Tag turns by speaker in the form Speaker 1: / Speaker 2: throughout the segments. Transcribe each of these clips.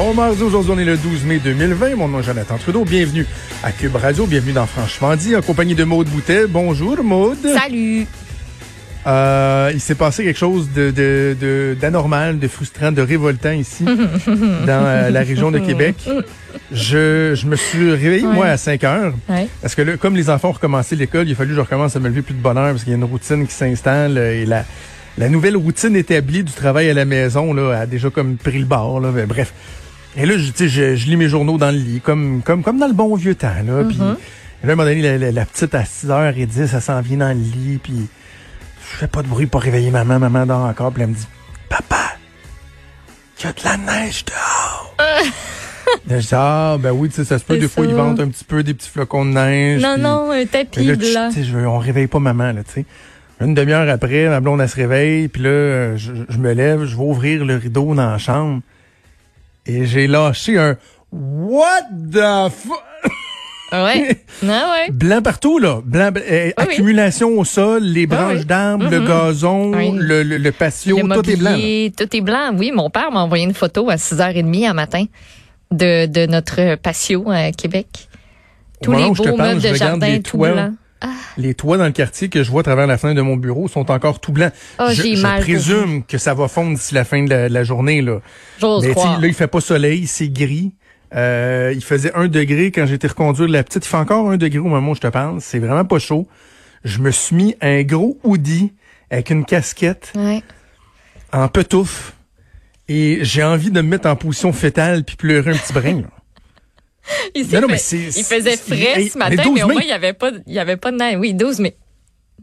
Speaker 1: Bon mardi, aujourd'hui on est le 12 mai 2020. Mon nom est Jonathan Trudeau. Bienvenue à Cube Radio. Bienvenue dans Franchement dit, en compagnie de Maude Boutet. Bonjour Maude.
Speaker 2: Salut.
Speaker 1: Euh, il s'est passé quelque chose de, de, de- d'anormal, de frustrant, de révoltant ici, dans euh, la région de Québec. Je, je me suis réveillé,
Speaker 2: Ouais.
Speaker 1: moi, à 5 heures.
Speaker 2: Ouais.
Speaker 1: Parce que là, comme les enfants ont recommencé l'école, il a fallu que je recommence à me lever plus de bonne heure parce qu'il y a une routine qui s'installe euh, et la, la nouvelle routine établie du travail à la maison là, a déjà comme pris le bord. Là, bref. Et là, je, tu sais, je, je lis mes journaux dans le lit, comme, comme, comme dans le bon vieux temps. Là, Puis là, à un moment donné, la, la- la petite à 6h10, elle s'en vient dans le lit, puis je fais pas de bruit pour réveiller maman. Maman dort encore, puis elle me dit « Papa, il y a de la neige dehors! Là, je dis, ah, ben oui, tu sais, ça se peut, des fois, ils vendent un petit peu des petits flocons de neige.
Speaker 2: Non, non, un tapis
Speaker 1: là, tu sais, je veux- on réveille pas maman, là, tu sais. Une demi-heure après, ma blonde, elle se réveille, puis là, euh, je, je me lève, je vais ouvrir le rideau dans la chambre, et j'ai lâché un « What the fuck?
Speaker 2: Ouais? Non, ouais.
Speaker 1: Blanc partout, là. Blanc, euh,
Speaker 2: Oui, oui.
Speaker 1: accumulation au sol, les branches
Speaker 2: oui.
Speaker 1: d'arbres, le
Speaker 2: Mhm.
Speaker 1: gazon, le, le, le patio,
Speaker 2: Le
Speaker 1: tout est blanc. là.
Speaker 2: tout est blanc. Oui, mon père m'a envoyé une photo à 6h30 un matin de, de notre patio à Québec. Tous les beaux
Speaker 1: parle,
Speaker 2: meubles de jardin tout
Speaker 1: toits.
Speaker 2: Blancs.
Speaker 1: Les toits dans le quartier que je vois à travers la fenêtre de mon bureau sont encore tout blancs.
Speaker 2: Oh,
Speaker 1: je présume que ça va fondre d'ici la fin de la, la journée, là.
Speaker 2: J'ose
Speaker 1: Mais là, il fait pas soleil, c'est gris. Euh, il faisait un degré quand j'étais reconduire la petite. Il fait encore un degré au moment où je te parle. C'est vraiment pas chaud. Je me suis mis un gros hoodie avec une casquette
Speaker 2: Ouais.
Speaker 1: en petouffe. Et j'ai envie de me mettre en position fétale puis pleurer un petit brin. là.
Speaker 2: Ici,
Speaker 1: Non, non,
Speaker 2: il,
Speaker 1: mais
Speaker 2: fait-
Speaker 1: c'est-
Speaker 2: il faisait
Speaker 1: c'est-
Speaker 2: frais ce matin,
Speaker 1: 12
Speaker 2: mais au moins, il n'y avait, pas- il y avait pas de neige. Oui, 12 mai.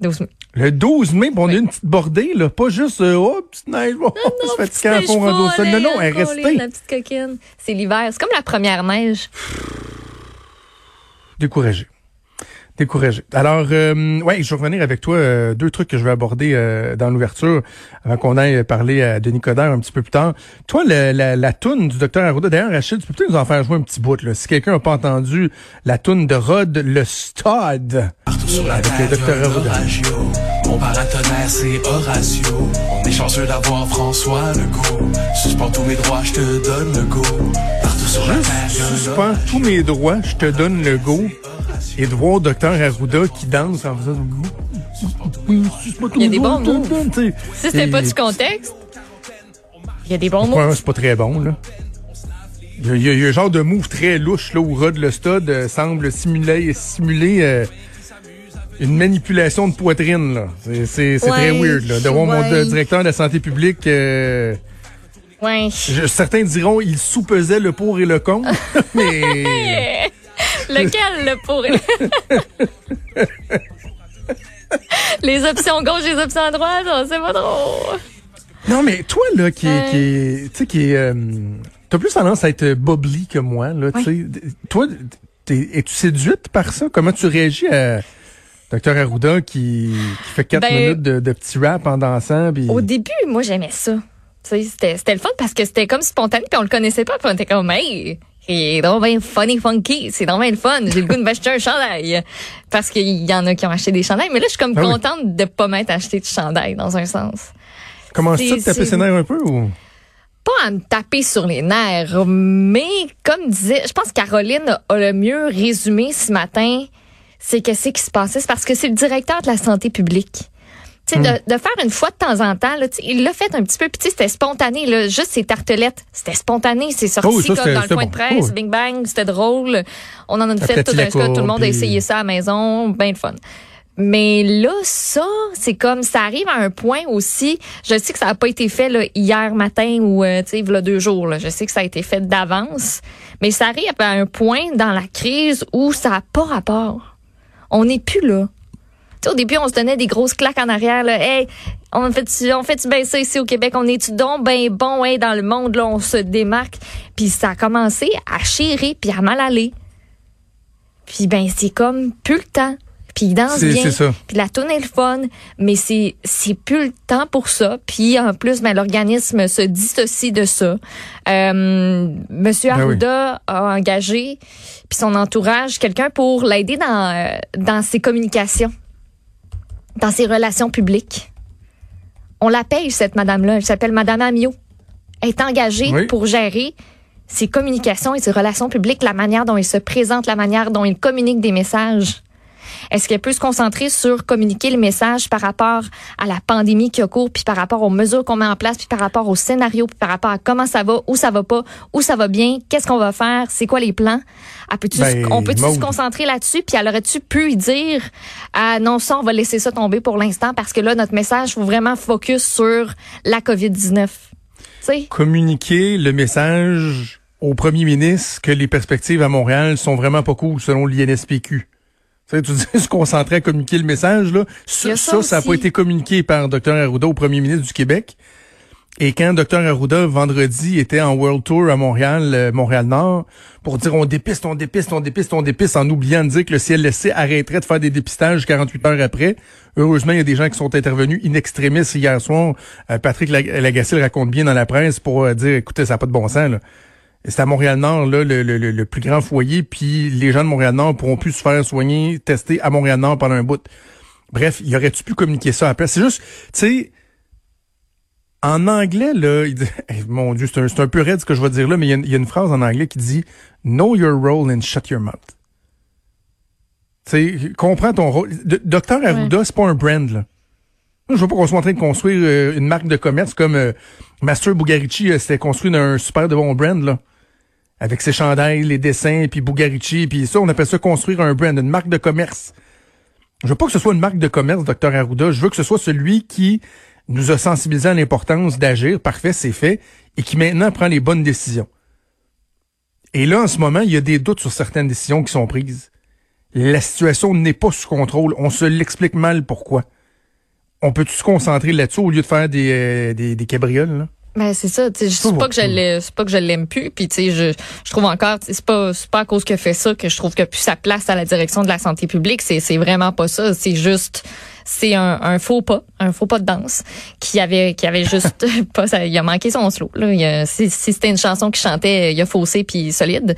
Speaker 2: 12 mai.
Speaker 1: Le 12 mai, on a
Speaker 2: Oui.
Speaker 1: une petite bordée, là. Pas juste, euh, oh, petite neige, bon, à fond en sol. Non, non, elle est restée.
Speaker 2: La petite coquine. C'est l'hiver. C'est comme la première neige.
Speaker 1: Découragé. Découragé. Alors, euh, ouais, je vais revenir avec toi. euh, deux trucs que je vais aborder euh, dans l'ouverture avant qu'on aille parler à Denis Coderre un petit peu plus tard. Toi, le- la, la toune du docteur Arruda, d'ailleurs, Rachid, tu peux peut-être nous en faire jouer un petit bout. Là. Si quelqu'un n'a pas entendu la toune de Rod, le Stade.
Speaker 3: Partout sur la
Speaker 1: Avec le docteur Arruda.
Speaker 3: Mon paratonnerre, c'est Horatio. On est chanceux d'avoir François Legault. Suspends tous mes droits, je te donne le go. Partout sur la terre,
Speaker 1: Suspends tous mes droits, je te donne le go. Et de voir docteur Arruda qui danse en faisant...
Speaker 2: Il y a des bons
Speaker 1: sais.
Speaker 2: Si c'était pas du contexte, il y a des bons mots.
Speaker 1: Ouais, c'est pas très bon, là. Il y, a, il y un genre de move très louche, là, où Rod Lestad euh, semble simuler, simuler euh, une manipulation de poitrine, là. C'est, très weird, là. De voir mon
Speaker 2: ouais.
Speaker 1: euh, directeur de la santé publique, euh,
Speaker 2: Ouais.
Speaker 1: je- certains diront, il sous-pesait le pour et le contre, mais...
Speaker 2: Lequel, le pour Les options gauche, les options droite, on sait pas trop.
Speaker 1: Non, mais toi, là, qui est,
Speaker 2: Ouais.
Speaker 1: qui est, tu sais, qui est, euh, t'as plus tendance à être bubbly que moi, là, tu sais. Toi, es-tu séduite par ça? Comment tu réagis à Dr. Arruda qui, qui fait quatre
Speaker 2: Ben,
Speaker 1: minutes de, de petit rap en dansant?
Speaker 2: Au début, moi, j'aimais ça. C'était le fun parce que c'était comme spontané, puis on le connaissait pas, puis on était comme, hey, il est donc bien funny, funky, c'est donc bien le fun, j'ai le goût de m'acheter un chandail. Parce qu'il y en a qui ont acheté des chandails, mais là, je suis comme
Speaker 1: Ah oui.
Speaker 2: contente de pas m'être acheté de chandail, dans un sens.
Speaker 1: Commences-tu à
Speaker 2: c'est-
Speaker 1: te taper
Speaker 2: c'est-
Speaker 1: ses nerfs un peu ou?
Speaker 2: pas à me taper sur les nerfs, mais comme disait, je pense que Caroline a le mieux résumé ce matin, c'est que c'est qui se passait, c'est parce que c'est le directeur de la santé publique. Tu sais, de, de faire une fois de temps en temps, là, il l'a fait un petit peu, puis c'était spontané, là, juste ses tartelettes, c'était spontané, c'est sorti
Speaker 1: Oh ça,
Speaker 2: comme dans le coin
Speaker 1: bon.
Speaker 2: de presse,
Speaker 1: Oh
Speaker 2: bing bang, c'était drôle. On en a fait tout un cas, tout le monde a essayé ça à la maison, ben de fun. Mais là, ça, c'est comme ça arrive à un point aussi. Je sais que ça n'a pas été fait là, hier matin ou euh, tu sais, a deux jours. Là. Je sais que ça a été fait d'avance, mais ça arrive à un point dans la crise où ça n'a pas rapport. On n'est plus là. Tu sais, au début, on se donnait des grosses claques en arrière. Là. Hey, on fait on fait bien ça ici au Québec? On est donc ben bon hey, dans le monde. Là, on se démarque. Puis ça a commencé à chérir puis à mal aller. Puis ben c'est comme plus le temps. Puis il danse
Speaker 1: C'est-
Speaker 2: bien. Puis la tourne est le fun, mais c'est c'est plus le temps pour ça. Puis en plus, ben l'organisme se dissocie de ça. Euh, Monsieur
Speaker 1: Ben oui.
Speaker 2: Arruda a engagé puis son entourage quelqu'un pour l'aider dans euh, dans ses communications, dans ses relations publiques. On la paye cette madame-là. Elle s'appelle Madame Amio. Elle est engagée
Speaker 1: Oui.
Speaker 2: pour gérer ses communications et ses relations publiques, la manière dont il se présente, la manière dont il communique des messages? Est-ce qu'elle peut se concentrer sur communiquer le message par rapport à la pandémie qui a cours, puis par rapport aux mesures qu'on met en place, puis par rapport au scénario, puis par rapport à comment ça va, où ça va pas, où ça va bien, qu'est-ce qu'on va faire, c'est quoi les plans? Ben, on peut-tu se concentrer là-dessus, puis elle aurait-tu pu dire, ah non, ça, on va laisser ça tomber pour l'instant, parce que là, notre message, faut vraiment focus sur la COVID-19.
Speaker 1: Communiquer le message au premier ministre que les perspectives à Montréal sont vraiment pas cool selon l'INSPQ. Tu tu dis se concentrer à communiquer le message, là. Ça, ça n'a pas été communiqué par Dr. Arruda au premier ministre du Québec. Et quand Dr. Arruda, vendredi, était en World Tour à Montréal, euh, Montréal-Nord, pour dire on dépiste, on dépiste, on dépiste, on dépiste, en oubliant de dire que le CLSC arrêterait de faire des dépistages 48 heures après. Heureusement, il y a des gens qui sont intervenus in extremis hier soir. Euh, Patrick Lagacé le raconte bien dans la presse pour euh, dire, écoutez, ça n'a pas de bon sens, là. C'est à Montréal-Nord, là, le, le, le, plus grand foyer, puis les gens de Montréal-Nord pourront plus se faire soigner, tester à Montréal-Nord pendant un bout. Bref, y aurait-tu pu communiquer ça après? C'est juste, tu sais, en anglais, là, il dit, mon Dieu, c'est un, un, peu raide ce que je vais dire là, mais il y, a une phrase en anglais qui dit Know your role and shut your mouth. Tu sais, comprends ton rôle. Docteur Arruda, c'est pas un brand, là. Je veux pas qu'on soit en train de construire euh, une marque de commerce comme euh, Master Bugarici euh, s'était construit d'un super de bon brand, là avec ses chandails, les dessins, puis Bugarici, puis ça, on appelle ça construire un brand, une marque de commerce. Je veux pas que ce soit une marque de commerce, docteur Arruda. Je veux que ce soit celui qui nous a sensibilisé à l'importance d'agir. Parfait, c'est fait. Et qui maintenant prend les bonnes décisions. Et là, en ce moment, il y a des doutes sur certaines décisions qui sont prises. La situation n'est pas sous contrôle. On se l'explique mal pourquoi. On peut-tu se concentrer là-dessus au lieu de faire des, euh, des, des cabrioles, là?
Speaker 2: Ben c'est ça, tu sais, c'est pas que je l'aime, c'est pas que je l'aime plus, puis tu sais, je, je trouve encore, c'est pas, c'est pas à cause que fait ça que je trouve que plus sa place à la direction de la santé publique, c'est, c'est vraiment pas ça, c'est juste c'est un, un, faux pas, un faux pas de danse qui avait qui avait juste pas ça, il a manqué son slow là, il a, si, c'était une chanson qui chantait, il a faussé puis solide.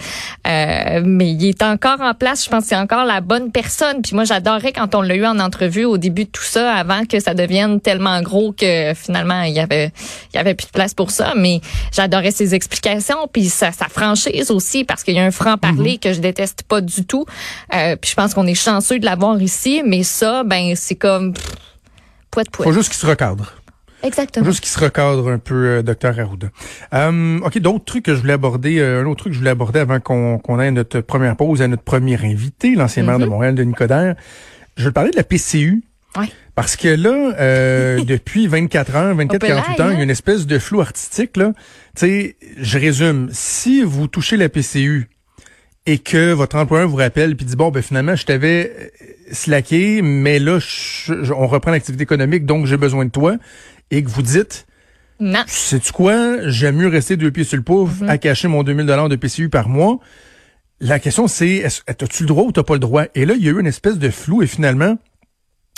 Speaker 2: Euh, mais il est encore en place, je pense que c'est encore la bonne personne. Puis moi j'adorais quand on l'a eu en entrevue au début de tout ça avant que ça devienne tellement gros que finalement il y avait il y avait plus de place pour ça, mais j'adorais ses explications puis sa, sa franchise aussi parce qu'il y a un franc parler mm-hmm. que je déteste pas du tout. Euh, puis je pense qu'on est chanceux de l'avoir ici, mais ça ben c'est comme comme
Speaker 1: Faut juste qu'il se recadre.
Speaker 2: Exactement.
Speaker 1: Faut juste qu'il se recadre un peu, euh, docteur Arruda. Euh, OK, d'autres trucs que je voulais aborder, euh, un autre truc que je voulais aborder avant qu'on ait notre première pause à notre premier invité, l'ancien maire de mm-hmm. Montréal, Denis Coderre. Je vais parler de la PCU.
Speaker 2: Oui.
Speaker 1: Parce que là, euh, depuis 24 heures, 24, 48 heures, il y a une espèce de flou artistique. Là. Tu sais, je résume. Si vous touchez la PCU et que votre employeur vous rappelle puis dit bon ben finalement je t'avais euh, slacké mais là on reprend l'activité économique donc j'ai besoin de toi et que vous dites
Speaker 2: non.
Speaker 1: Sais-tu quoi? J'aime mieux rester deux pieds sur le pouf mm-hmm. à cacher mon 2000 dollars de PCU par mois. La question, c'est, as-tu le droit ou t'as pas le droit? Et là, il y a eu une espèce de flou et finalement,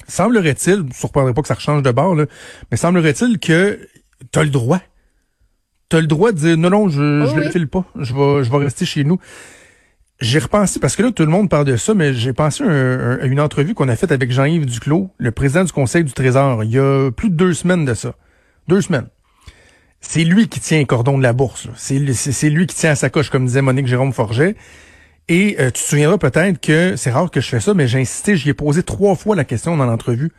Speaker 1: semblerait-il, ne surprendrait pas que ça change de bord, là, mais semblerait-il que t'as le droit. T'as le droit de dire, non, non, je, ne oh le file pas. Je vais, je vais rester chez nous. J'ai repensé, parce que là, tout le monde parle de ça, mais j'ai pensé à, une entrevue qu'on a faite avec Jean-Yves Duclos, le président du Conseil du Trésor, il y a plus de deux semaines de ça. Deux semaines. C'est lui qui tient le cordon de la bourse. C'est lui qui tient à sa coche, comme disait Monique Jérôme Forget. Et euh, tu te souviendras peut-être que c'est rare que je fais ça, mais j'ai insisté, j'y ai posé trois fois la question dans l'entrevue.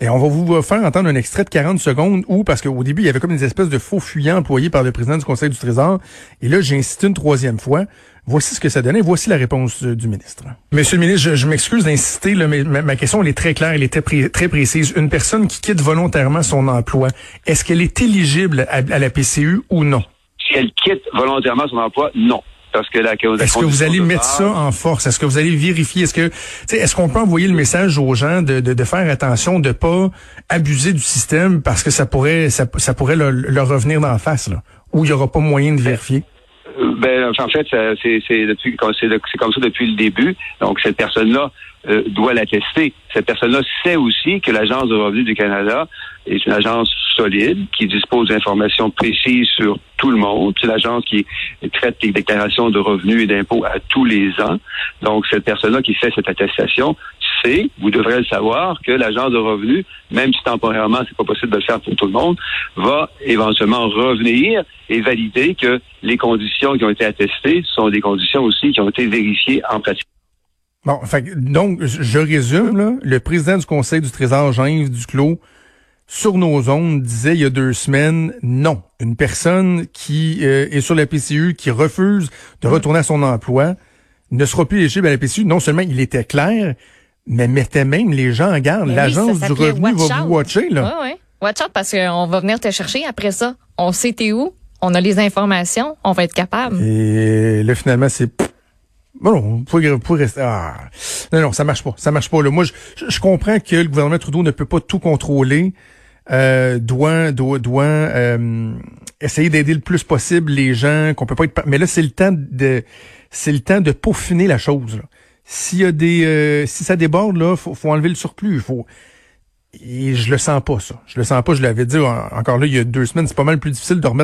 Speaker 1: Et on va vous faire entendre un extrait de 40 secondes où, parce qu'au début, il y avait comme des espèces de faux fuyants employés par le président du Conseil du Trésor. Et là, j'ai insisté une troisième fois. Voici ce que ça donnait. Voici la réponse euh, du ministre. Monsieur le ministre, je, m'excuse d'insister, mais ma, question elle est très claire, elle est très, précise. Une personne qui quitte volontairement son emploi, est-ce qu'elle est éligible à, la PCU ou non?
Speaker 4: Si elle quitte volontairement son emploi, non. Parce que la,
Speaker 1: Est-ce que vous allez mettre ça en force? Est-ce que vous allez vérifier? Est-ce que est-ce qu'on peut envoyer le message aux gens de, de, faire attention, de pas abuser du système parce que ça pourrait ça, pourrait leur, revenir d'en face, là, où il y aura pas moyen de vérifier?
Speaker 4: Ben, en fait, c'est c'est comme ça depuis le début. Donc cette personne-là euh, doit l'attester. Cette personne-là sait aussi que l'agence de revenus du Canada est une agence solide qui dispose d'informations précises sur tout le monde. C'est l'agence qui traite les déclarations de revenus et d'impôts à tous les ans. Donc cette personne-là qui fait cette attestation vous devrez le savoir, que l'agence de revenus, même si temporairement c'est pas possible de le faire pour tout le monde, va éventuellement revenir et valider que les conditions qui ont été attestées sont des conditions aussi qui ont été vérifiées en pratique.
Speaker 1: Bon, fait, donc, je résume, là, le président du Conseil du Trésor, Jean-Yves Duclos, sur nos ondes, disait il y a deux semaines, non. Une personne qui euh, est sur la PCU, qui refuse de retourner à son emploi, ne sera plus éligible à la PCU. Non seulement il était clair, mais mettait même les gens en garde. L'agence du revenu va vous watcher. Là.
Speaker 2: Oui, oui. Watch out parce qu'on va venir te chercher après ça. On sait t'es où, on a les informations, on va être capable.
Speaker 1: Et là, finalement, c'est... Bon, non, pour, pour rester... Ah. Non, non, ça marche pas. Ça marche pas. Là. Moi, je, je comprends que le gouvernement Trudeau ne peut pas tout contrôler. Euh, doit doit, doit euh, essayer d'aider le plus possible les gens qu'on peut pas être mais là c'est le temps de c'est le temps de peaufiner la chose s'il y a des euh, si ça déborde là faut, faut enlever le surplus. Faut et je le sens pas ça. Je le sens pas je l'avais dit encore là il y a deux semaines c'est pas mal plus difficile de remettre